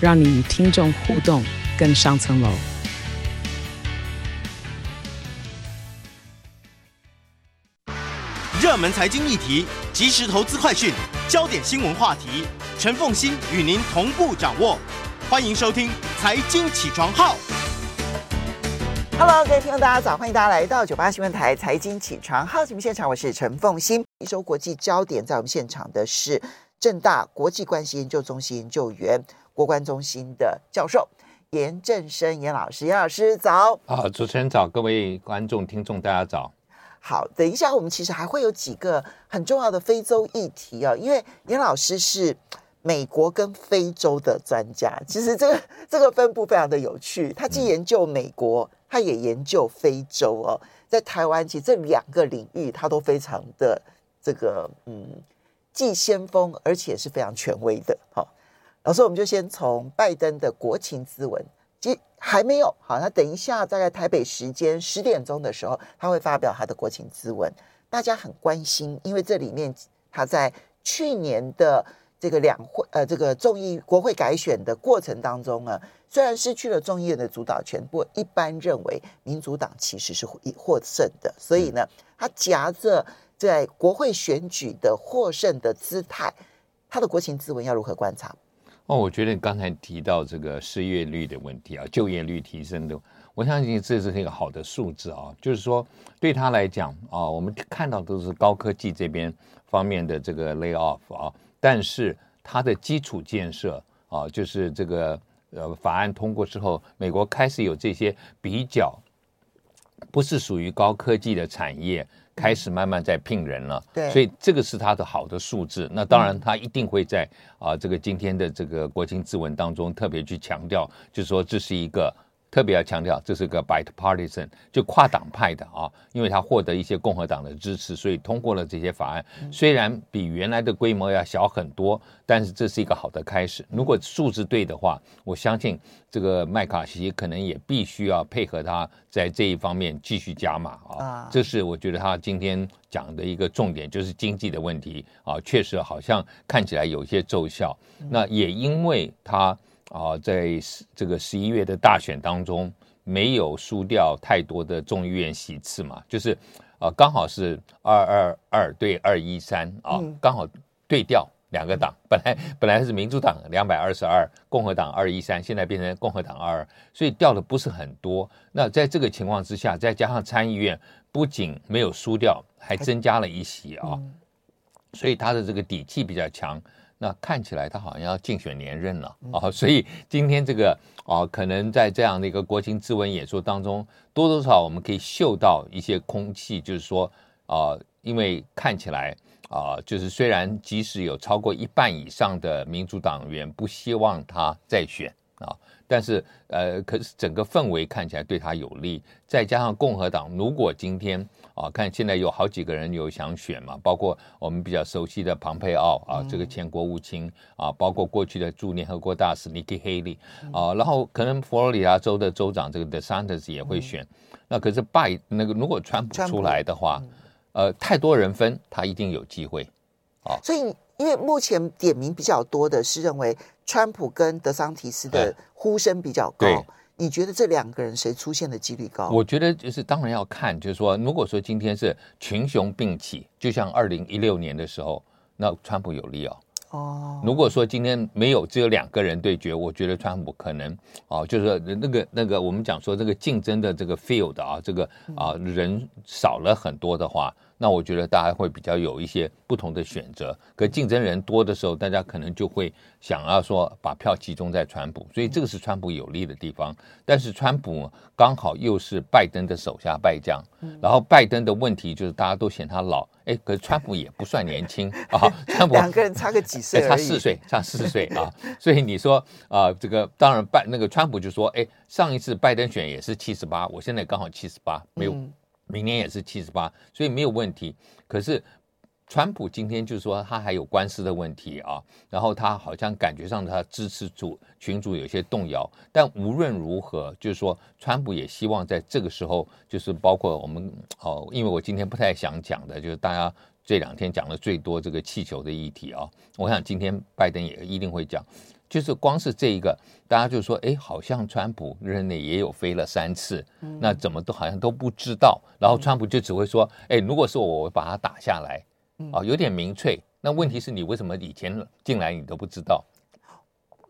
让你与听众互动更上层楼。热门财经议题、即时投资快讯、焦点新闻话题，陈凤欣与您同步掌握。欢迎收听《财经起床号》。Hello，各位听众，大家早！欢迎大家来到九八新闻台财经起床号节目现场，我是陈凤欣。一周国际焦点，在我们现场的是政大国际关系研究中心研究员、国关中心的教授严正生严老师。严老师早！好，主持人早，各位观众听众大家早。好，等一下我们其实还会有几个很重要的非洲议题啊，因为严老师是美国跟非洲的专家，其实这个这个分布非常的有趣，他既研究美国。嗯他也研究非洲哦，在台湾其实这两个领域他都非常的这个嗯，既先锋而且是非常权威的。好，老师，我们就先从拜登的国情咨文，即还没有好，那等一下大概台北时间十点钟的时候，他会发表他的国情咨文，大家很关心，因为这里面他在去年的这个两会呃这个众议国会改选的过程当中呢。虽然失去了众议院的主导权，不过一般认为民主党其实是获胜的，所以呢，他夹着在国会选举的获胜的姿态，他的国情咨文要如何观察？哦，我觉得你刚才提到这个失业率的问题啊，就业率提升的，我相信这是一个好的数字啊，就是说对他来讲啊，我们看到都是高科技这边方面的这个 lay off 啊，但是它的基础建设啊，就是这个。呃，法案通过之后，美国开始有这些比较不是属于高科技的产业开始慢慢在聘人了。对，所以这个是他的好的数字。那当然，他一定会在啊这个今天的这个国情咨文当中特别去强调，就是说这是一个。特别要强调，这是个 bipartisan，就跨党派的啊，因为他获得一些共和党的支持，所以通过了这些法案。虽然比原来的规模要小很多，但是这是一个好的开始。如果数字对的话，我相信这个麦卡锡可能也必须要配合他在这一方面继续加码啊。这是我觉得他今天讲的一个重点，就是经济的问题啊，确实好像看起来有些奏效。那也因为他。啊，在这个十一月的大选当中，没有输掉太多的众议院席次嘛，就是，啊，刚好是二二二对二一三啊，刚好对调两个党，本来本来是民主党两百二十二，共和党二一三，现在变成共和党二二，所以掉的不是很多。那在这个情况之下，再加上参议院不仅没有输掉，还增加了一席啊，所以他的这个底气比较强。那看起来他好像要竞选连任了啊，所以今天这个啊，可能在这样的一个国情咨文演说当中，多多少少我们可以嗅到一些空气，就是说啊，因为看起来啊，就是虽然即使有超过一半以上的民主党员不希望他再选啊。但是，呃，可是整个氛围看起来对他有利，再加上共和党，如果今天啊，看现在有好几个人有想选嘛，包括我们比较熟悉的庞佩奥啊，这个前国务卿啊，包括过去的驻联合国大使 Nikki Haley 啊，然后可能佛罗里达州的州长这个 DeSantis 也会选。那可是拜那个如果川普出来的话，呃，太多人分，他一定有机会啊。所以，因为目前点名比较多的是认为。川普跟德桑提斯的呼声比较高，你觉得这两个人谁出现的几率高？我觉得就是当然要看，就是说，如果说今天是群雄并起，就像二零一六年的时候，那川普有利哦。哦，如果说今天没有只有两个人对决，我觉得川普可能哦，就是说那个那个我们讲说这个竞争的这个 field 啊，这个啊人少了很多的话，那我觉得大家会比较有一些不同的选择。可竞争人多的时候，大家可能就会想要说把票集中在川普，所以这个是川普有利的地方。但是川普刚好又是拜登的手下败将，然后拜登的问题就是大家都嫌他老，哎，可是川普也不算年轻啊，川普两个人差个几岁，差四岁，差四岁啊。所以你说啊、呃，这个当然拜那个川普就说，哎，上一次拜登选也是七十八，我现在刚好七十八，没有。明年也是七十八，所以没有问题。可是，川普今天就是说他还有官司的问题啊，然后他好像感觉上他支持主群主有些动摇。但无论如何，就是说川普也希望在这个时候，就是包括我们哦，因为我今天不太想讲的，就是大家这两天讲的最多这个气球的议题啊，我想今天拜登也一定会讲。就是光是这一个，大家就说，哎，好像川普任内也有飞了三次，那怎么都好像都不知道。然后川普就只会说，哎，如果是我，我把它打下来，啊，有点民粹。那问题是你为什么以前进来你都不知道？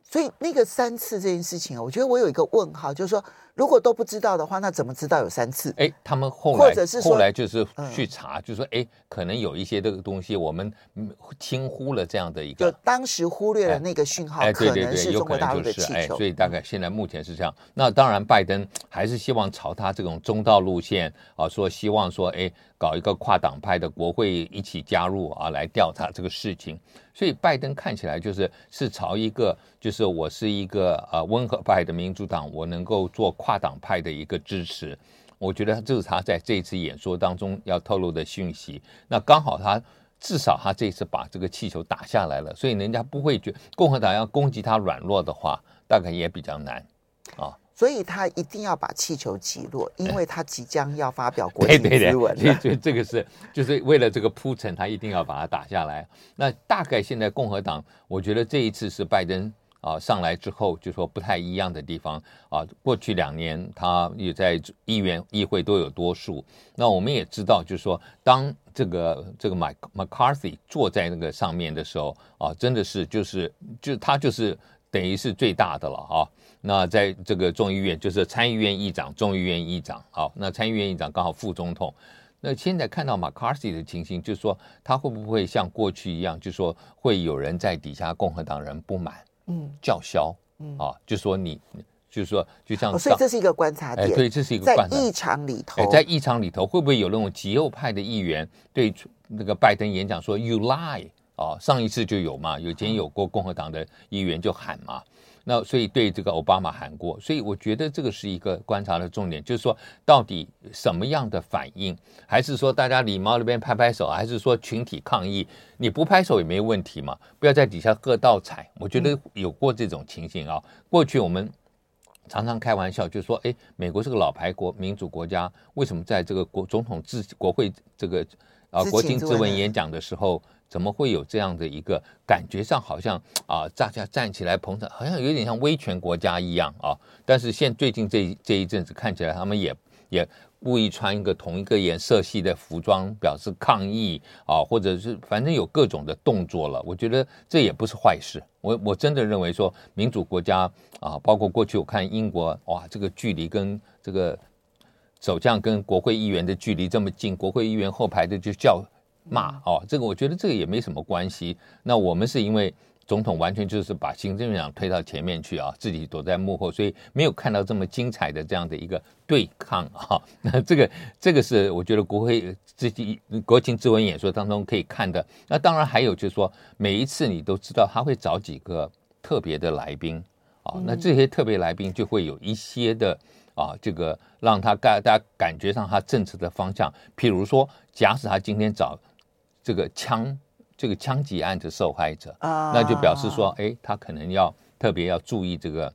所以那个三次这件事情啊，我觉得我有一个问号，就是说。如果都不知道的话，那怎么知道有三次？哎，他们后来或者是后来就是去查，嗯、就说哎，可能有一些这个东西我们轻忽了这样的一个，就当时忽略了那个讯号，哎，对对对，有可能就是哎，所以大概现在目前是这样。那当然，拜登还是希望朝他这种中道路线啊，说希望说哎，搞一个跨党派的国会一起加入啊，来调查这个事情。所以拜登看起来就是是朝一个，就是我是一个呃温和派的民主党，我能够做跨党派的一个支持。我觉得这是他在这一次演说当中要透露的讯息。那刚好他至少他这一次把这个气球打下来了，所以人家不会觉得共和党要攻击他软弱的话，大概也比较难啊。所以他一定要把气球击落，因为他即将要发表国情咨文。所以，所以这个是就是为了这个铺陈，他一定要把它打下来。那大概现在共和党，我觉得这一次是拜登啊上来之后，就说不太一样的地方啊。过去两年他也在议员议会都有多数。那我们也知道，就是说当这个这个麦 McCarthy 坐在那个上面的时候啊，真的是就是就他就是等于是最大的了啊。那在这个众议院，就是参议院议长、众议院议长，好，那参议院议长刚好副总统。那现在看到 McCarthy 的情形，就是说他会不会像过去一样，就是说会有人在底下共和党人不满，嗯，叫嚣，嗯啊，就说你，就是说就像、哦，所以这是一个观察点，对，这是一个观察点。在议场里头，在议场里头会不会有那种极右派的议员对那个拜登演讲说 “You lie” 啊？上一次就有嘛，有前有过共和党的议员就喊嘛。那所以对这个奥巴马喊过，所以我觉得这个是一个观察的重点，就是说到底什么样的反应，还是说大家礼貌那边拍拍手，还是说群体抗议？你不拍手也没问题嘛，不要在底下喝倒彩。我觉得有过这种情形啊。过去我们常常开玩笑，就是说，哎，美国是个老牌国民主国家，为什么在这个国总统致国会这个啊国情咨文演讲的时候？怎么会有这样的一个感觉上好像啊，大家站起来捧场，好像有点像威权国家一样啊。但是现最近这这一阵子看起来，他们也也故意穿一个同一个颜色系的服装，表示抗议啊，或者是反正有各种的动作了。我觉得这也不是坏事。我我真的认为说，民主国家啊，包括过去我看英国，哇，这个距离跟这个首相跟国会议员的距离这么近，国会议员后排的就叫。骂哦，这个我觉得这个也没什么关系。那我们是因为总统完全就是把行政院长推到前面去啊，自己躲在幕后，所以没有看到这么精彩的这样的一个对抗啊。那这个这个是我觉得国会自己国情咨文演说当中可以看的。那当然还有就是说，每一次你都知道他会找几个特别的来宾啊，那这些特别来宾就会有一些的啊，这个让他感大家感觉上他政策的方向。譬如说，假使他今天找。这个枪，这个枪击案的受害者，啊，那就表示说，哎，他可能要特别要注意这个，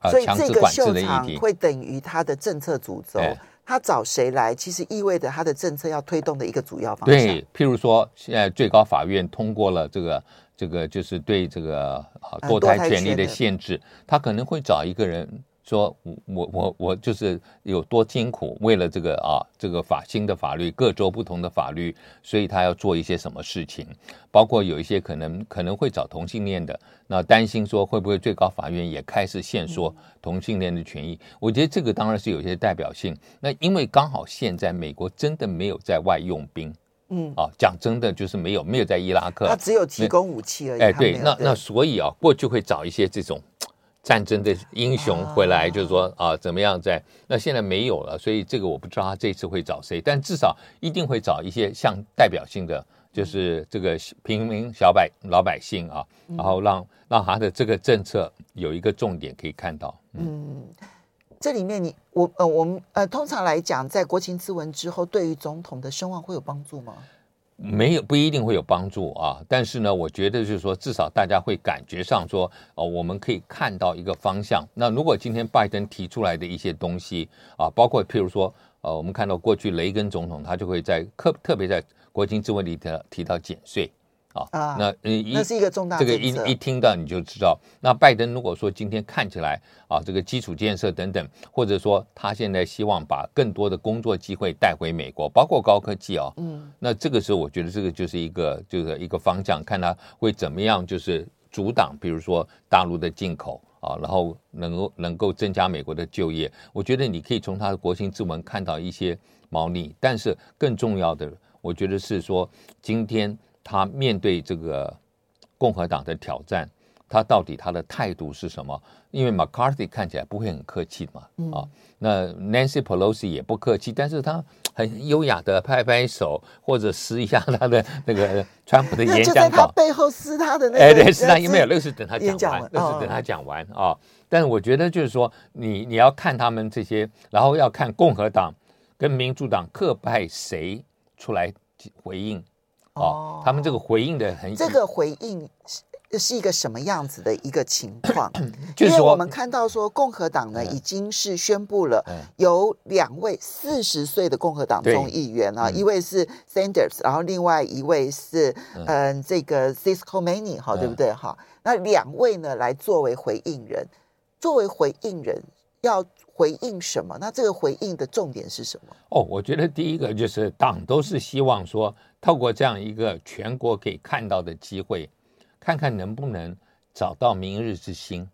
呃，强制管制的议题，会等于他的政策主轴。他找谁来，其实意味着他的政策要推动的一个主要方向。对，譬如说，现在最高法院通过了这个，这个就是对这个啊堕胎权利的限制，他可能会找一个人。说，我我我就是有多辛苦，为了这个啊，这个法新的法律，各州不同的法律，所以他要做一些什么事情，包括有一些可能可能会找同性恋的，那担心说会不会最高法院也开始限缩同性恋的权益？我觉得这个当然是有些代表性。那因为刚好现在美国真的没有在外用兵嗯，啊，讲真的就是没有，没有在伊拉克，他只有提供武器而已。哎，对，那那所以啊，过去会找一些这种战争的英雄回来，就是说啊，怎么样在？那现在没有了，所以这个我不知道他这次会找谁，但至少一定会找一些像代表性的，就是这个平民小百老百姓啊，然后让让他的这个政策有一个重点可以看到，嗯。这里面你我呃我们呃通常来讲，在国情咨文之后，对于总统的声望会有帮助吗？没有，不一定会有帮助啊。但是呢，我觉得就是说，至少大家会感觉上说，哦、我们可以看到一个方向。那如果今天拜登提出来的一些东西啊，包括譬如说，呃，我们看到过去雷根总统他就会在特特别在国情咨文里头提到减税。啊，那嗯，那是一个重大这个一一听到你就知道，那拜登如果说今天看起来啊，这个基础建设等等，或者说他现在希望把更多的工作机会带回美国，包括高科技啊，嗯，那这个时候我觉得这个就是一个就是一个方向，看他会怎么样，就是阻挡，比如说大陆的进口啊，然后能够能够增加美国的就业。我觉得你可以从他的国情之文看到一些猫腻，但是更重要的，我觉得是说今天。他面对这个共和党的挑战，他到底他的态度是什么？因为 McCarthy 看起来不会很客气嘛，嗯、啊，那 Nancy Pelosi 也不客气，但是他很优雅的拍拍手或者撕一下他的那个 川普的演讲稿，就在他背后撕他的那个，哎，对，撕他，因为没有，那个是等他讲完，那是等他讲完啊。但是我觉得就是说，你你要看他们这些，然后要看共和党跟民主党各派谁出来回应。哦，他们这个回应的很，这个回应是是一个什么样子的一个情况？就是因为我们看到说，共和党呢已经是宣布了有两位四十岁的共和党众议员啊，一位是 Sanders，然后另外一位是嗯。这个 Cisco Maney 哈，对不对？哈？那两位呢来作为回应人，作为回应人要。回应什么？那这个回应的重点是什么？哦，我觉得第一个就是党都是希望说，透过这样一个全国可以看到的机会，看看能不能找到明日之星。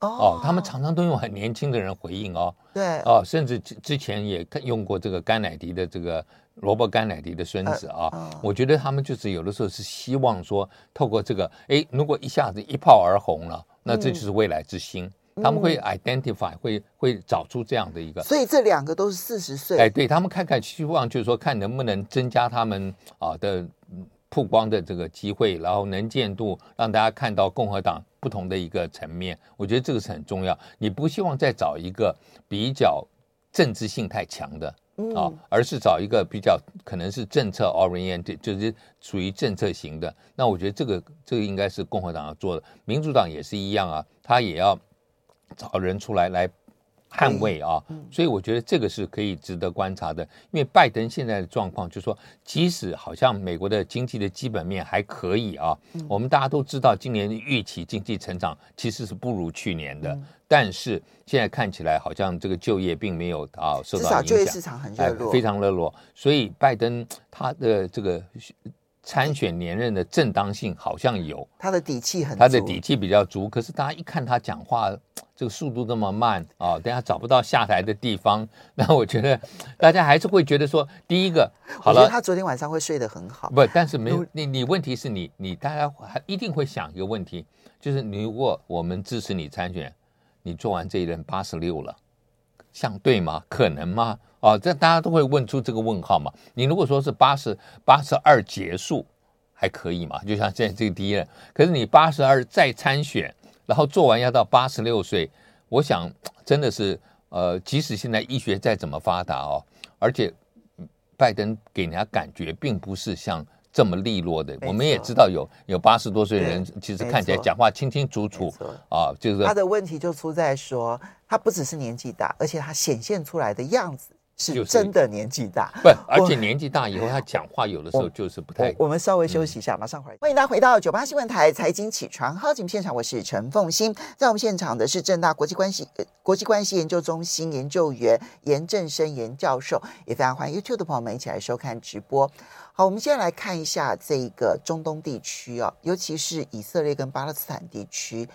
哦，哦，他们常常都用很年轻的人回应哦。对。哦，甚至之之前也用过这个甘乃迪的这个萝卜甘乃迪的孙子啊。我觉得他们就是有的时候是希望说，透过这个，哎，如果一下子一炮而红了，那这就是未来之星。嗯他们会 identify，会会找出这样的一个，所以这两个都是四十岁。哎，对他们看看希望，就是说看能不能增加他们啊的曝光的这个机会，然后能见度，让大家看到共和党不同的一个层面。我觉得这个是很重要。你不希望再找一个比较政治性太强的啊，而是找一个比较可能是政策 oriented，就是属于政策型的。那我觉得这个这个应该是共和党要做的，民主党也是一样啊，他也要。找人出来来捍卫啊，所以我觉得这个是可以值得观察的。因为拜登现在的状况，就是说，即使好像美国的经济的基本面还可以啊，我们大家都知道，今年预期经济成长其实是不如去年的，但是现在看起来好像这个就业并没有啊受到影响，至少就业市场很热络，非常热络。所以拜登他的这个。参选连任的正当性好像有，他的底气很，他的底气比较足。可是大家一看他讲话，这个速度这么慢啊，等下找不到下台的地方。那我觉得大家还是会觉得说，第一个，好了，他昨天晚上会睡得很好。不，但是没有你，你问题是你，你大家还一定会想一个问题，就是你如果我们支持你参选，你做完这一任八十六了，像对吗？可能吗？哦，这大家都会问出这个问号嘛？你如果说是八十八十二结束，还可以嘛？就像现在这个第一任，可是你八十二再参选，然后做完要到八十六岁，我想真的是呃，即使现在医学再怎么发达哦，而且拜登给人家感觉并不是像这么利落的。我们也知道有有八十多岁的人，其实看起来讲话清清楚楚啊，就是他的问题就出在说，他不只是年纪大，而且他显现出来的样子。是真的年纪大，不，而且年纪大以后，他讲话有的时候就是不太。我们稍微休息一下，马上回来。欢迎大家回到九八新闻台财经起床号节目现场，我是陈凤馨，在我们现场的是正大国际关系国际关系研究中心研究员严正生严教授，也非常欢迎 YouTube 的朋友们一起来收看直播。好，我们现在来看一下这个中东地区啊，尤其是以色列跟巴勒斯坦地区。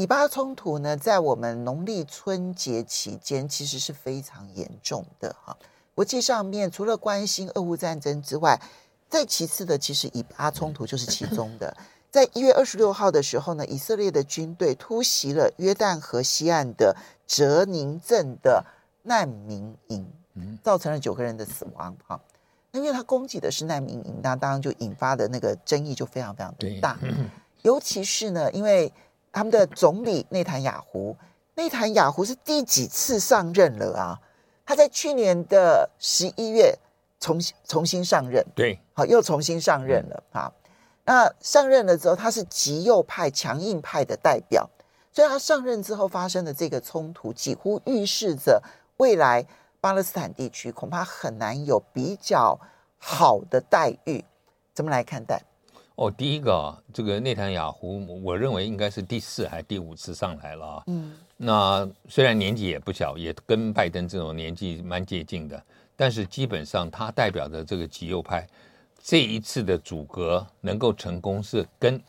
以巴冲突呢，在我们农历春节期间，其实是非常严重的哈。国际上面除了关心俄乌战争之外，再其次的，其实以巴冲突就是其中的。在一月二十六号的时候呢，以色列的军队突袭了约旦河西岸的哲宁镇的难民营，造成了九个人的死亡。哈，那因为他攻击的是难民营，那当然就引发的那个争议就非常非常的大。尤其是呢，因为他们的总理内塔尼亚胡，内塔尼亚胡是第几次上任了啊？他在去年的十一月重新重新上任，对，好，又重新上任了啊。那上任了之后，他是极右派、强硬派的代表，所以他上任之后发生的这个冲突，几乎预示着未来巴勒斯坦地区恐怕很难有比较好的待遇。怎么来看待？哦，第一个，这个内塔尼亚胡，我认为应该是第四还是第五次上来了啊。嗯，那虽然年纪也不小，也跟拜登这种年纪蛮接近的，但是基本上他代表的这个极右派。这一次的阻隔能够成功，是跟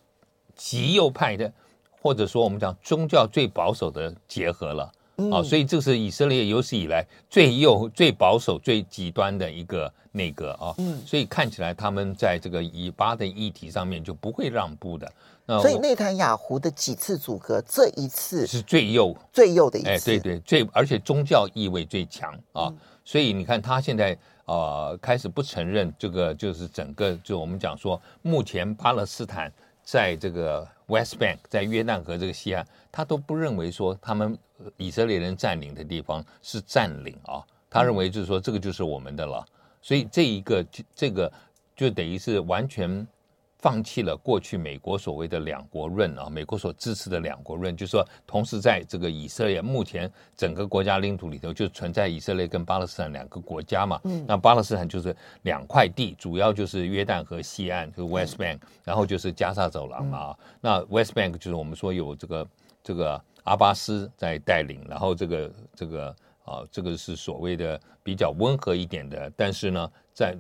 极右派的，或者说我们讲宗教最保守的结合了啊，所以这是以色列有史以来最右、最保守、最极端的一个内阁啊。嗯所以看起来他们在这个以巴的议题上面就不会让步的。那所以内塔尼亚胡的几次阻隔，这一次是最右、最右的一次。哎，对对，最而且宗教意味最强啊。所以你看他现在。呃，开始不承认这个，就是整个，就我们讲说，目前巴勒斯坦在这个 West Bank，在约旦河这个西岸，他都不认为说他们以色列人占领的地方是占领啊，他认为就是说这个就是我们的了，所以这一个这个就等于是完全。放弃了过去美国所谓的两国论啊，美国所支持的两国论，就是说，同时在这个以色列目前整个国家领土里头就存在以色列跟巴勒斯坦两个国家嘛。嗯，那巴勒斯坦就是两块地，主要就是约旦河西岸，就是 West Bank，然后就是加沙走廊嘛。那 West Bank 就是我们说有这个这个阿巴斯在带领，然后这个这个啊，这个是所谓的比较温和一点的，但是呢，在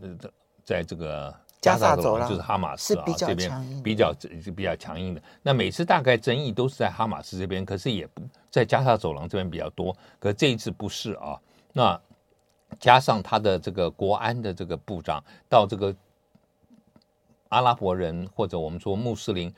在这个。加沙走廊就是哈马斯啊，这边比较是比较强硬的。那每次大概争议都是在哈马斯这边，可是也不在加沙走廊这边比较多。可是这一次不是啊。那加上他的这个国安的这个部长到这个阿拉伯人或者我们说穆斯林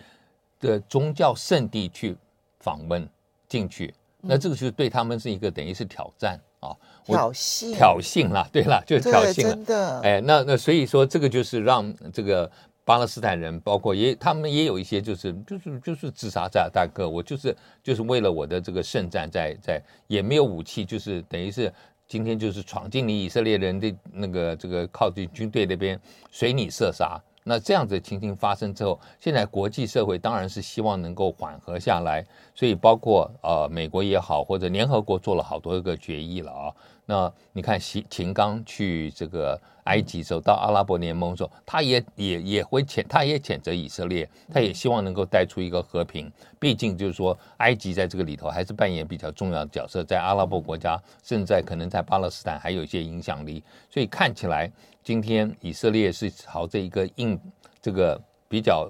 的宗教圣地去访问进去，那这个就是对他们是一个等于是挑战。啊，挑衅，挑衅啦，对了，就是挑衅了，真的，哎，那那所以说，这个就是让这个巴勒斯坦人，包括也他们也有一些，就是就是就是自杀在大哥，我就是就是为了我的这个圣战，在在也没有武器，就是等于是今天就是闯进你以色列人的那个这个靠近军队那边，随你射杀。那这样子的情形发生之后，现在国际社会当然是希望能够缓和下来，所以包括呃美国也好，或者联合国做了好多个决议了啊。那你看，秦秦刚去这个埃及走到阿拉伯联盟的时候，他也也也会谴，他也谴责以色列，他也希望能够带出一个和平。毕竟就是说，埃及在这个里头还是扮演比较重要的角色，在阿拉伯国家，甚至在可能在巴勒斯坦还有一些影响力。所以看起来。今天以色列是朝着一个硬，这个比较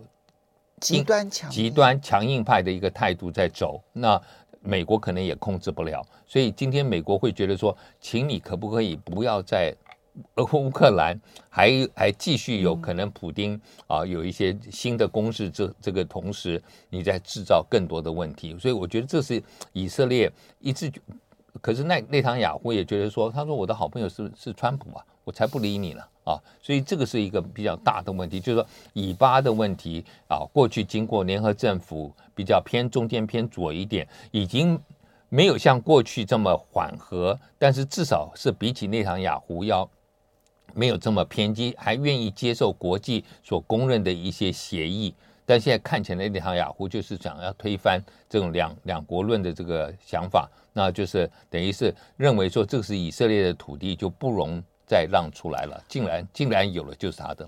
极端强极端强硬派的一个态度在走，那美国可能也控制不了，所以今天美国会觉得说，请你可不可以不要在乌克兰还还继续有可能普丁啊有一些新的攻势，这这个同时你在制造更多的问题，所以我觉得这是以色列一直，可是内内塔雅亚胡也觉得说，他说我的好朋友是是川普啊。我才不理你呢啊！所以这个是一个比较大的问题，就是说以巴的问题啊，过去经过联合政府比较偏中间偏左一点，已经没有像过去这么缓和，但是至少是比起内塔雅胡要没有这么偏激，还愿意接受国际所公认的一些协议。但现在看起来内塔雅胡就是想要推翻这种两两国论的这个想法，那就是等于是认为说这是以色列的土地就不容。再让出来了，竟然竟然有了，就是他的。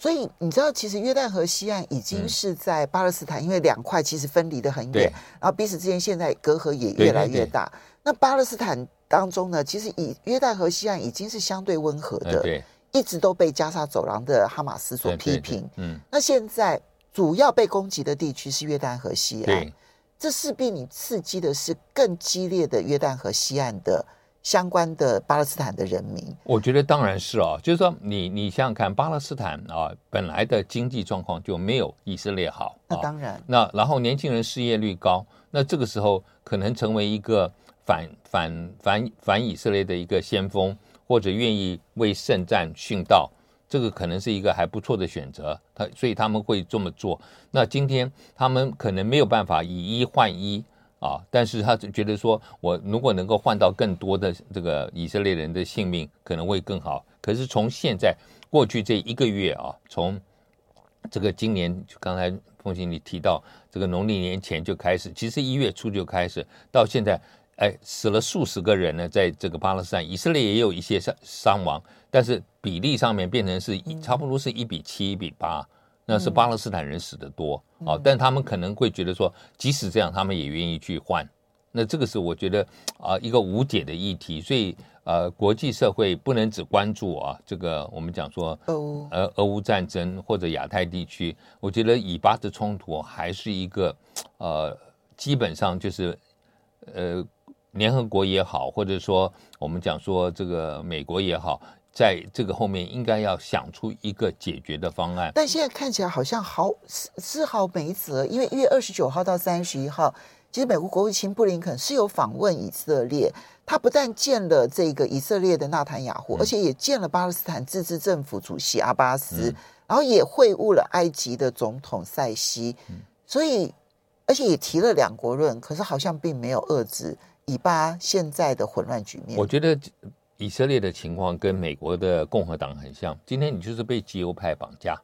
所以你知道，其实约旦河西岸已经是在巴勒斯坦，嗯、因为两块其实分离的很远，然后彼此之间现在隔阂也越来越大。对对对，那巴勒斯坦当中呢，其实以约旦河西岸已经是相对温和的，对，一直都被加沙走廊的哈马斯所批评。嗯，那现在主要被攻击的地区是约旦河西岸，对，这势必你刺激的是更激烈的约旦河西岸的相关的巴勒斯坦的人民？我觉得当然是哦，就是说你你想想看，巴勒斯坦啊，本来的经济状况就没有以色列好。那当然。那然后年轻人失业率高，那这个时候可能成为一个反反反反以色列的一个先锋，或者愿意为圣战殉道，这个可能是一个还不错的选择。他所以他们会这么做。那今天他们可能没有办法以一换一。啊！但是他觉得说，我如果能够换到更多的这个以色列人的性命，可能会更好。可是从现在过去这一个月啊，从这个今年刚才凤馨你提到这个农历年前就开始，其实一月初就开始，到现在，哎，死了数十个人呢，在这个巴勒斯坦，以色列也有一些伤伤亡，但是比例上面变成是一差不多是一比七、一比八。那是巴勒斯坦人死的多啊，但他们可能会觉得说，即使这样，他们也愿意去换。那这个是我觉得啊一个无解的议题，所以呃，国际社会不能只关注啊这个我们讲说呃俄乌战争或者亚太地区，我觉得以巴的冲突还是一个呃基本上就是呃联合国也好，或者说我们讲说这个美国也好。在这个后面应该要想出一个解决的方案，但现在看起来好像毫丝毫没辙，因为一月二十九号到三十一号，其实美国国务卿布林肯是有访问以色列，他不但见了这个以色列的纳坦雅胡，嗯、而且也见了巴勒斯坦自治政府主席阿巴斯，嗯、然后也会晤了埃及的总统塞西，嗯、所以而且也提了两国论，可是好像并没有遏制以巴现在的混乱局面。我觉得。以色列的情况跟美国的共和党很像。今天你就是被极右派绑架。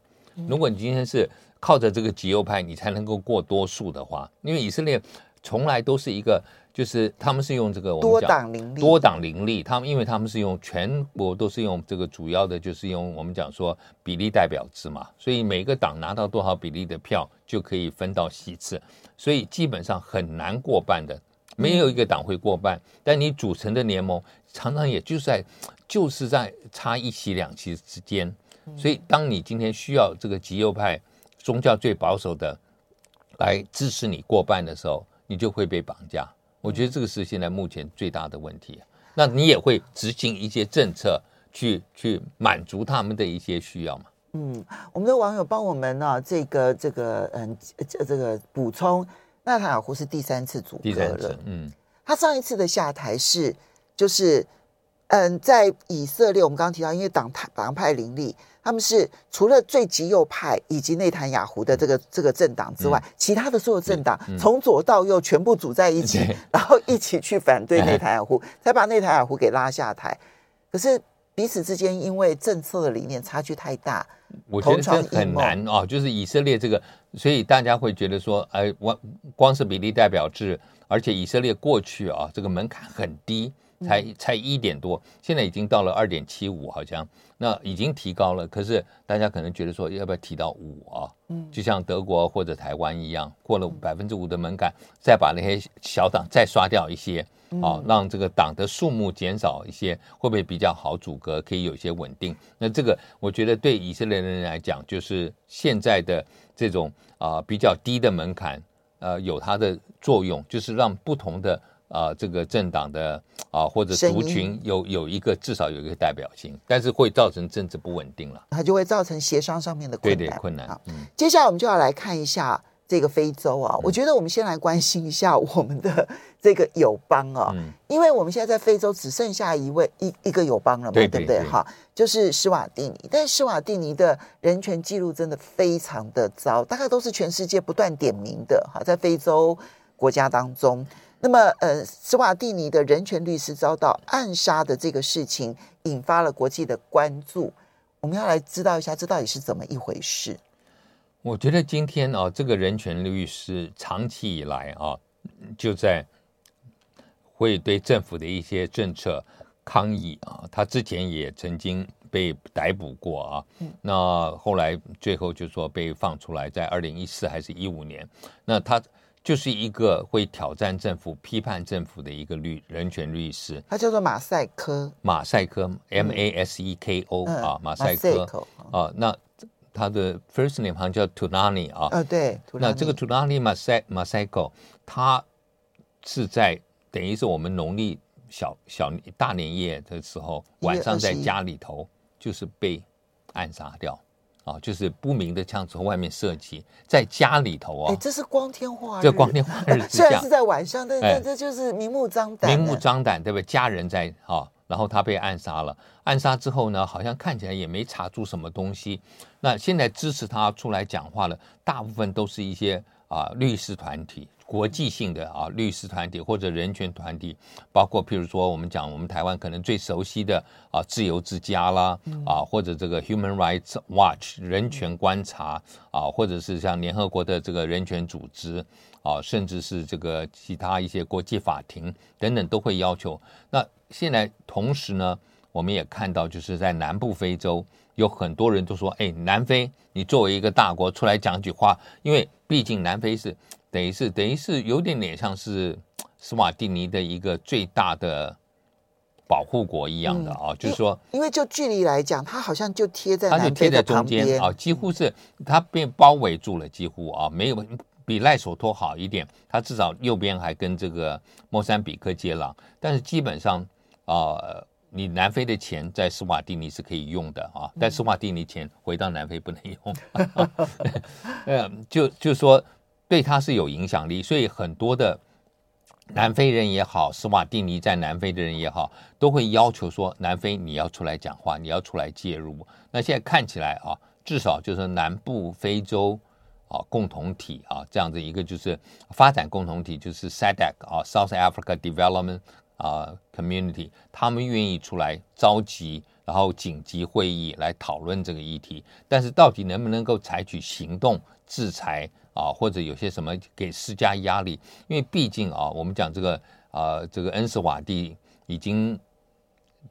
如果你今天是靠着这个极右派，你才能够过多数的话，因为以色列从来都是一个，就是他们是用这个多党林立，多党林立。他们因为他们是用全国都是用这个主要的，就是用我们讲说比例代表制嘛，所以每个党拿到多少比例的票就可以分到席次，所以基本上很难过半的。没有一个党会过半，但你组成的联盟常常也就是在 就是在差一席两席之间，所以当你今天需要这个极右派宗教最保守的来支持你过半的时候，你就会被绑架。我觉得这个是现在目前最大的问题。那你也会执行一些政策去去满足他们的一些需要嘛？嗯，我们的网友帮我们呢、啊，这个这个嗯这这个补充。纳塔尔胡是第三次组阁了，嗯，他上一次的下台是就是，嗯，在以色列，我们刚刚提到，因为党派党派林立，他们是除了最极右派以及内塔雅胡的这个这个政党之外，嗯、其他的所有政党从左到右全部组在一起，嗯、然后一起去反对内塔雅胡，才把内塔雅胡给拉下台。可是彼此之间因为政策的理念差距太大，我觉得这很难啊，就是以色列这个。所以大家会觉得说，哎，我光是比例代表制，而且以色列过去啊，这个门槛很低，才才一点多，现在已经到了二点七五，好像那已经提高了。可是大家可能觉得说，要不要提到五啊？嗯，就像德国或者台湾一样，过了百分之五的门槛，再把那些小党再刷掉一些，啊，让这个党的数目减少一些，会不会比较好阻隔，可以有一些稳定？那这个我觉得对以色列人来讲，就是现在的。这种啊、呃、比较低的门槛，呃，有它的作用，就是让不同的啊、呃、这个政党的啊、呃、或者族群有有一个至少有一个代表性，但是会造成政治不稳定了，它就会造成协商上面的困难。对对，困难。嗯，接下来我们就要来看一下。这个非洲啊，我觉得我们先来关心一下我们的这个友邦啊，嗯、因为我们现在在非洲只剩下一位一一个友邦了嘛，对，对，对，对不对？哈，就是施瓦蒂尼，但是施瓦蒂尼的人权记录真的非常的糟，大概都是全世界不断点名的哈，在非洲国家当中，那么呃，斯瓦蒂尼的人权律师遭到暗杀的这个事情，引发了国际的关注，我们要来知道一下这到底是怎么一回事。我觉得今天啊，这个人权律师长期以来啊，就在会对政府的一些政策抗议啊。他之前也曾经被逮捕过啊，那后来最后就说被放出来，在二零一四还是一五年。那他就是一个会挑战政府、批判政府的一个律人权律师。他叫做马赛克，马赛克 M A S E K O 啊，马赛克啊，那。他的 first name 好像叫 Thulani 啊，呃，对，那这个 Thulani Massaiko，他是在等于是我们农历小小大年夜的时候，晚上在家里头就是被暗杀掉。啊，就是不明的枪从外面射击，在家里头啊，哎，这是光天化日，这光天化日之下，虽然是在晚上，但但这就是明目张胆，明目张胆，对不对？家人在啊，然后他被暗杀了，暗杀之后呢，好像看起来也没查出什么东西。那现在支持他出来讲话的，大部分都是一些啊律师团体。国际性的啊律师团体或者人权团体，包括譬如说我们讲我们台湾可能最熟悉的啊自由之家啦啊或者这个 Human Rights Watch 人权观察啊或者是像联合国的这个人权组织啊甚至是这个其他一些国际法庭等等都会要求。那现在同时呢，我们也看到就是在南部非洲有很多人都说，哎，南非你作为一个大国出来讲句话，因为毕竟南非是。等于是等于是有点点像是 斯瓦蒂尼的一个最大的保护国一样的啊，嗯、就是说，因为就距离来讲，它好像就贴在它就贴在中间啊，几乎是它被包围住了，几乎啊没有比赖索托好一点，它至少右边还跟这个莫桑比克接壤，但是基本上啊、呃，你南非的钱在斯瓦蒂尼是可以用的啊，但斯瓦蒂尼钱回到南非不能用，嗯，就就是说。对他是有影响力，所以很多的南非人也好，斯瓦蒂尼在南非的人也好，都会要求说，南非你要出来讲话，你要出来介入。那现在看起来啊，至少就是南部非洲啊共同体啊这样子一个就是发展共同体，就是 SADC 啊 South Africa Development 啊 Community，他们愿意出来召集，然后紧急会议来讨论这个议题，但是到底能不能够采取行动制裁？啊，或者有些什么给施加压力，因为毕竟啊，我们讲这个啊，这个恩斯瓦蒂已经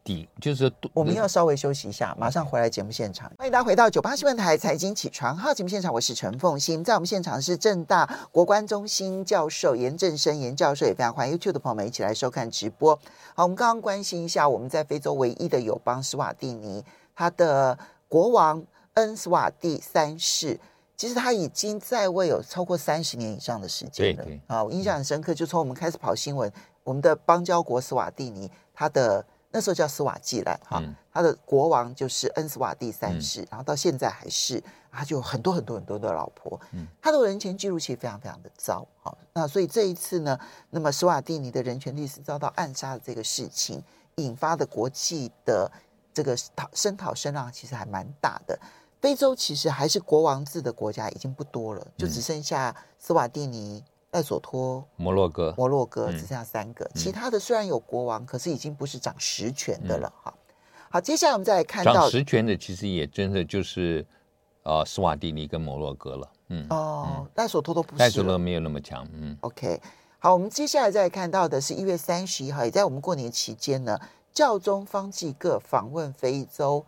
底，就是我们要稍微休息一下，马上回来节目现场。欢迎大家回到九八新闻台财经起床号节目现场，我是陈凤欣，在我们现场是正大国关中心教授严正声严教授，也非常欢迎 YouTube 的朋友们一起来收看直播。好，我们刚刚关心一下我们在非洲唯一的友邦斯瓦蒂尼，他的国王恩斯瓦蒂三世。其实他已经在位有超过三十年以上的时间了啊！我印象很深刻，就从我们开始跑新闻，我们的邦交国斯瓦蒂尼，他的那时候叫斯瓦季兰哈，他的国王就是恩斯瓦蒂三世，然后到现在还是，他就有很多很多很多的老婆，他的人权记录其实非常非常的糟啊！那所以这一次呢，那么斯瓦蒂尼的人权律师遭到暗杀的这个事情，引发的国际的这个讨声讨声浪，其实还蛮大的。非洲其实还是国王制的国家已经不多了，就只剩下斯瓦蒂尼、赖索托、摩洛哥、摩洛哥只剩下三个，其他的虽然有国王，可是已经不是掌实权的了。哈，好，接下来我们再来看到掌实权的，其实也真的就是呃斯瓦蒂尼跟摩洛哥了。嗯，哦，赖索托都不是，戴索托没有那么强。嗯，OK，好，我们接下来再来看到的是一月三十一号，也在我们过年期间呢，教宗方济各访问非洲。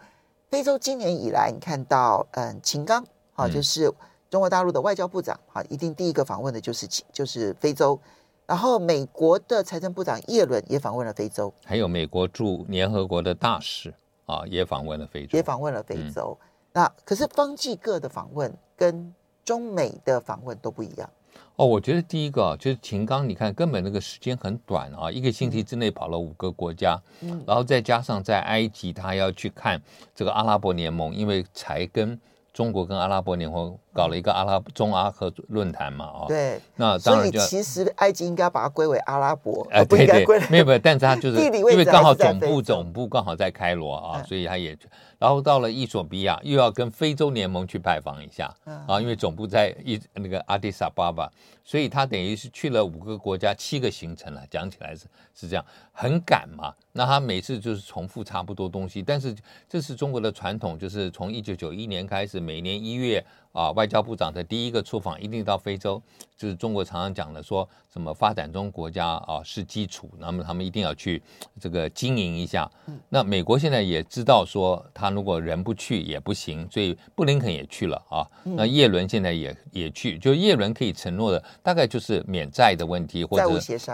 非洲今年以来，你看到，嗯，秦刚，啊，就是中国大陆的外交部长，啊，一定第一个访问的就是秦，就是非洲。然后，美国的财政部长耶伦也访问了非洲，还有美国驻联合国的大使，啊，也访问了非洲，也访问了非洲。嗯、那可是方济各的访问跟中美的访问都不一样。哦，我觉得第一个就是秦刚，你看根本那个时间很短啊，一个星期之内跑了五个国家，嗯，然后再加上在埃及，他要去看这个阿拉伯联盟，因为才跟中国跟阿拉伯联盟搞了一个阿拉中阿合论坛嘛，哦，对，那当然就其实埃及应该把它归为阿拉伯，哎，对对，没有没有，但是他就是因为刚好总部总部刚好在开罗啊，所以他也。然后到了伊索比亚，又要跟非洲联盟去拜访一下啊，因为总部在伊那个阿迪萨巴巴，所以他等于是去了五个国家，七个行程了。讲起来是是这样，很赶嘛。那他每次就是重复差不多东西，但是这是中国的传统，就是从一九九一年开始，每年一月。啊，外交部长的第一个出访一定到非洲，就是中国常常讲的，说什么发展中国家啊是基础，那么他们一定要去这个经营一下。那美国现在也知道说，他如果人不去也不行，所以布林肯也去了啊。那叶伦现在也也去，就叶伦可以承诺的大概就是免债的问题或者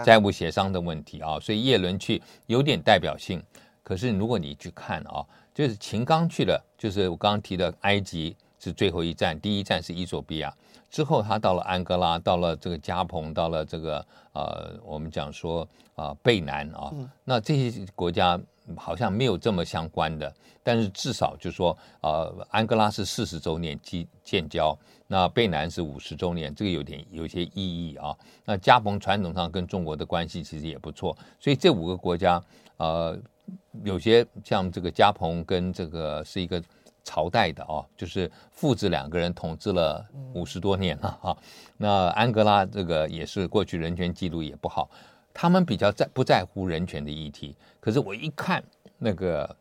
债务协商的问题啊，所以叶伦去有点代表性。可是如果你去看啊，就是秦刚去了，就是我刚刚提的埃及。是最后一站，第一站是伊索比亚，之后他到了安哥拉，到了这个加蓬，到了这个呃，我们讲说啊、呃，贝南啊，嗯、那这些国家好像没有这么相关的，但是至少就是说，呃，安哥拉是四十周年建建交，那贝南是五十周年，这个有点有些意义啊。那加蓬传统上跟中国的关系其实也不错，所以这五个国家，呃，有些像这个加蓬跟这个是一个。朝代的哦，就是父子两个人统治了五十多年了哈。那安哥拉这个也是过去人权记录也不好，他们比较在不在乎人权的议题。可是我一看那个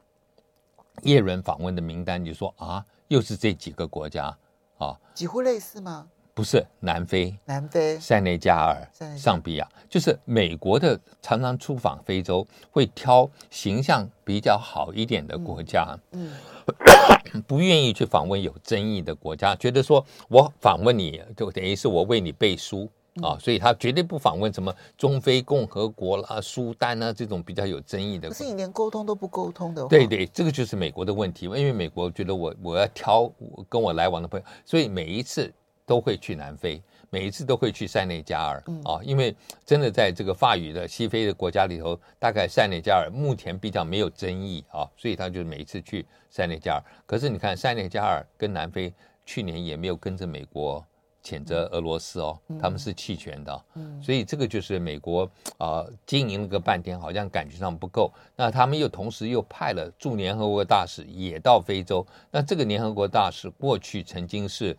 叶伦访问的名单，就说啊，又是这几个国家啊，几乎类似吗？不是，南非、南非、塞内加尔、上比亚，就是美国的常常出访非洲，会挑形象比较好一点的国家。嗯。嗯 不愿意去访问有争议的国家，觉得说我访问你就等于是我为你背书啊，所以他绝对不访问什么中非共和国啦、苏丹啊这种比较有争议的。可是你连沟通都不沟通的，对对，这个就是美国的问题，因为美国觉得我我要挑跟我来往的朋友，所以每一次都会去南非。每一次都会去塞内加尔啊，因为真的在这个法语的西非的国家里头，大概塞内加尔目前比较没有争议啊，所以他就每一次去塞内加尔。可是你看，塞内加尔跟南非去年也没有跟着美国谴责俄罗斯哦，他们是弃权的，所以这个就是美国啊经营了个半天，好像感觉上不够。那他们又同时又派了驻联合国大使也到非洲，那这个联合国大使过去曾经是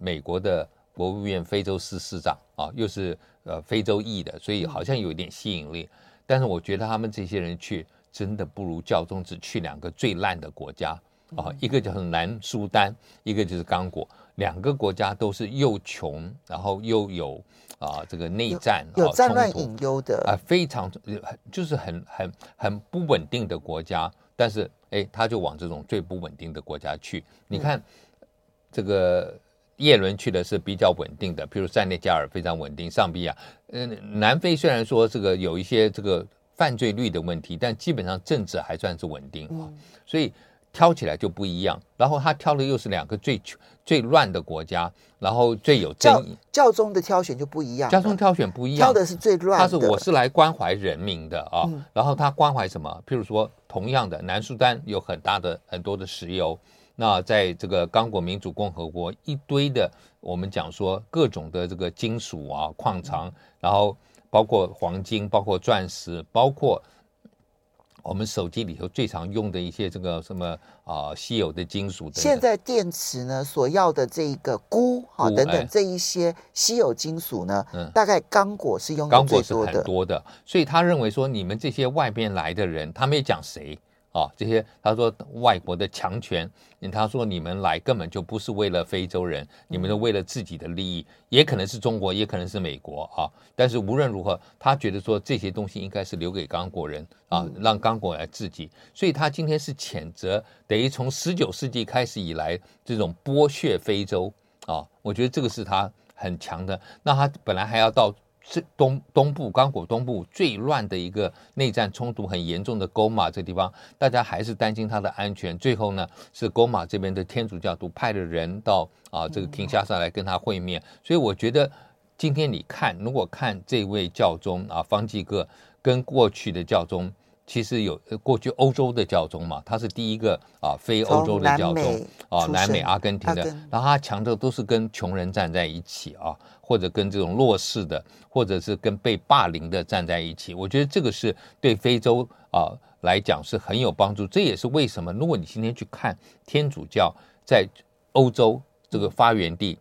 美国的。国务院非洲司司长啊，又是呃非洲裔的，所以好像有一点吸引力。但是我觉得他们这些人去，真的不如教宗只去两个最烂的国家啊，一个就是南苏丹，一个就是刚果，两个国家都是又穷，然后又有啊这个内战，有，有战乱隐忧的啊，非常就是很很很不稳定的国家。但是哎，他就往这种最不稳定的国家去。你看这个。叶伦去的是比较稳定的，譬如塞内加尔非常稳定，上比亚，嗯，南非虽然说这个有一些这个犯罪率的问题，但基本上政治还算是稳定啊，所以挑起来就不一样。然后他挑的又是两个最最乱的国家，然后最有争议。教宗的挑选就不一样，教宗挑选不一样，挑的是最乱的。他是我是来关怀人民的啊，然后他关怀什么？譬如说，同样的南苏丹有很大的很多的石油。那在这个刚果民主共和国，一堆的我们讲说各种的这个金属啊矿藏，然后包括黄金，包括钻石，包括我们手机里头最常用的一些这个什么啊稀有的金属等等。现在电池呢所要的这一个钴啊等等这一些稀有金属呢，嗯，大概刚果是用的最多的。刚果是很多的，所以他认为说你们这些外边来的人，他没讲谁。啊，这些他说外国的强权，他说你们来根本就不是为了非洲人，你们是为了自己的利益，也可能是中国，也可能是美国啊。但是无论如何，他觉得说这些东西应该是留给刚果人啊，让刚果来自己。所以他今天是谴责，等于从十九世纪开始以来这种剥削非洲啊，我觉得这个是他很强的。那他本来还要到。是东东部刚果东部最乱的一个内战冲突很严重的勾马这个地方，大家还是担心他的安全。最后呢，是勾马这边的天主教徒派了人到啊这个金沙萨来跟他会面。所以我觉得今天你看，如果看这位教宗啊方济各跟过去的教宗。其实有过去欧洲的教宗嘛，他是第一个啊非欧洲的教宗啊，南美阿根廷的，然后他强调都是跟穷人站在一起啊，或者跟这种弱势的，或者是跟被霸凌的站在一起。我觉得这个是对非洲啊来讲是很有帮助。这也是为什么，如果你今天去看天主教在欧洲这个发源地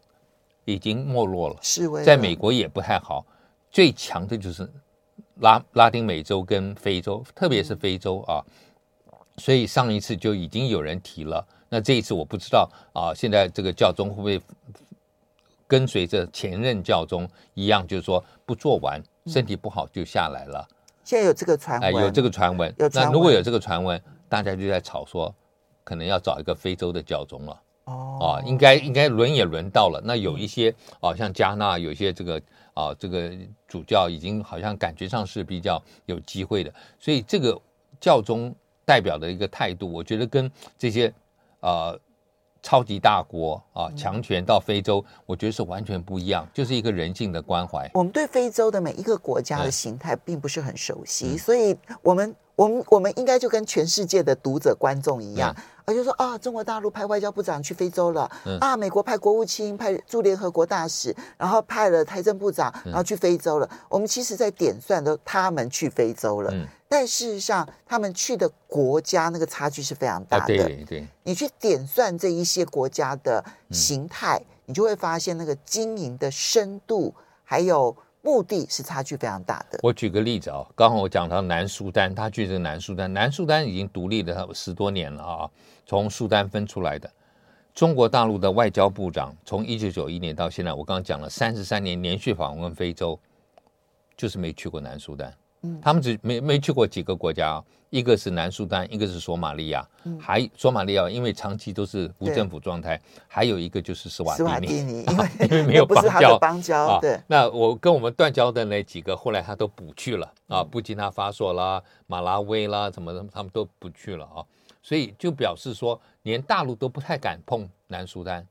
已经没落了，在美国也不太好，最强的就是。拉拉丁美洲跟非洲，特别是非洲啊，所以上一次就已经有人提了。那这一次我不知道啊，现在这个教宗会不会跟随着前任教宗一样，就是说不做完，身体不好就下来了。现在有这个传闻，哎，有这个传闻。那如果有这个传闻，大家就在吵说，可能要找一个非洲的教宗了。哦，啊，应该应该轮也轮到了。那有一些啊，像加纳有一些这个。啊，这个主教已经好像感觉上是比较有机会的，所以这个教宗代表的一个态度，我觉得跟这些啊超级大国啊，强权到非洲，我觉得是完全不一样，就是一个人性的关怀。我们对非洲的每一个国家的形态并不是很熟悉，所以我们我们我们应该就跟全世界的读者观众一样，而就说啊，中国大陆派外交部长去非洲了，啊，美国派国务卿派驻联合国大使，然后派了财政部长，然后去非洲了。我们其实在点算都他们去非洲了。但事实上，他们去的国家那个差距是非常大的。对对，你去点算这一些国家的形态，你就会发现那个经营的深度还有目的是差距非常大的。我举个例子啊，刚刚我讲到南苏丹，他去这个南苏丹，南苏丹已经独立了十多年了啊，从苏丹分出来的。中国大陆的外交部长从一九九一年到现在，我刚刚讲了三十三年连续访问非洲，就是没去过南苏丹。他们只没没去过几个国家，一个是南苏丹，一个是索马利亚，还索马利亚因为长期都是无政府状态，还有一个就是斯瓦蒂尼，因为因为没有邦交，邦交对。那我跟我们断交的那几个，后来他都补去了啊，布基纳法索啦、马拉维啦，什么的，他们都不去了啊，所以就表示说，连大陆都不太敢碰南苏丹。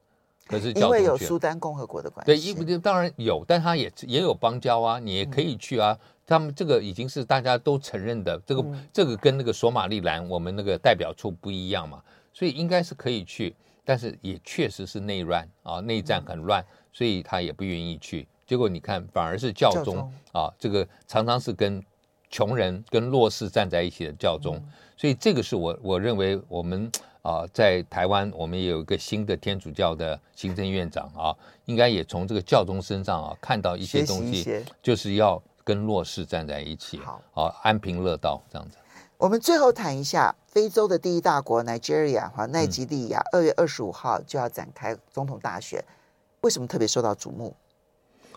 可是因为有苏丹共和国的关系，对，因为当然有，但他也也有邦交啊，你也可以去啊。他们这个已经是大家都承认的，这个这个跟那个索马利兰我们那个代表处不一样嘛，所以应该是可以去，但是也确实是内乱啊，内战很乱，所以他也不愿意去。结果你看，反而是教宗啊，这个常常是跟穷人跟弱势站在一起的教宗，所以这个是我我认为我们。啊，在台湾，我们也有一个新的天主教的行政院长啊，应该也从这个教宗身上啊看到一些东西，就是要跟弱势站在一起，好，啊，安贫乐道这样子。我们最后谈一下非洲的第一大国 Nigeria 哈，奈及利亚，二月二十五号就要展开总统大选，为什么特别受到瞩目？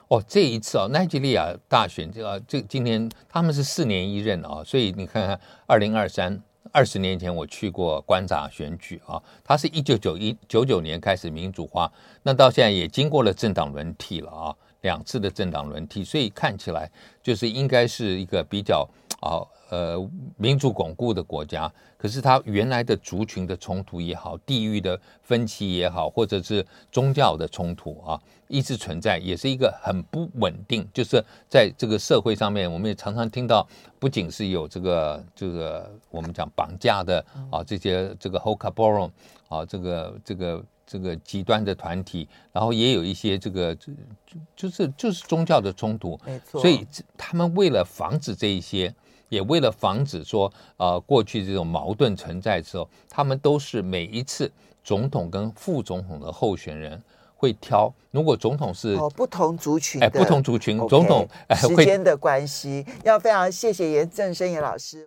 哦，这一次啊，奈及利亚大选这个这今年他们是四年一任啊，所以你看看二零二三。二十年前我去过观察选举啊，它是一九九一九九年开始民主化，那到现在也经过了政党轮替了啊，两次的政党轮替，所以看起来就是应该是一个比较啊。呃，民主巩固的国家，可是它原来的族群的冲突也好，地域的分歧也好，或者是宗教的冲突啊，一直存在，也是一个很不稳定。就是在这个社会上面，我们也常常听到，不仅是有这个这个我们讲绑架的啊，这些这个 Hokaboro 啊，这个这个这个极端的团体，然后也有一些这个就就是就是宗教的冲突，没错。所以他们为了防止这一些。也为了防止说，呃，过去这种矛盾存在的时候，他们都是每一次总统跟副总统的候选人会挑。如果总统是哦不同族群，哎，不同族群总统，哎，时间的关系，要非常谢谢严正生严老师。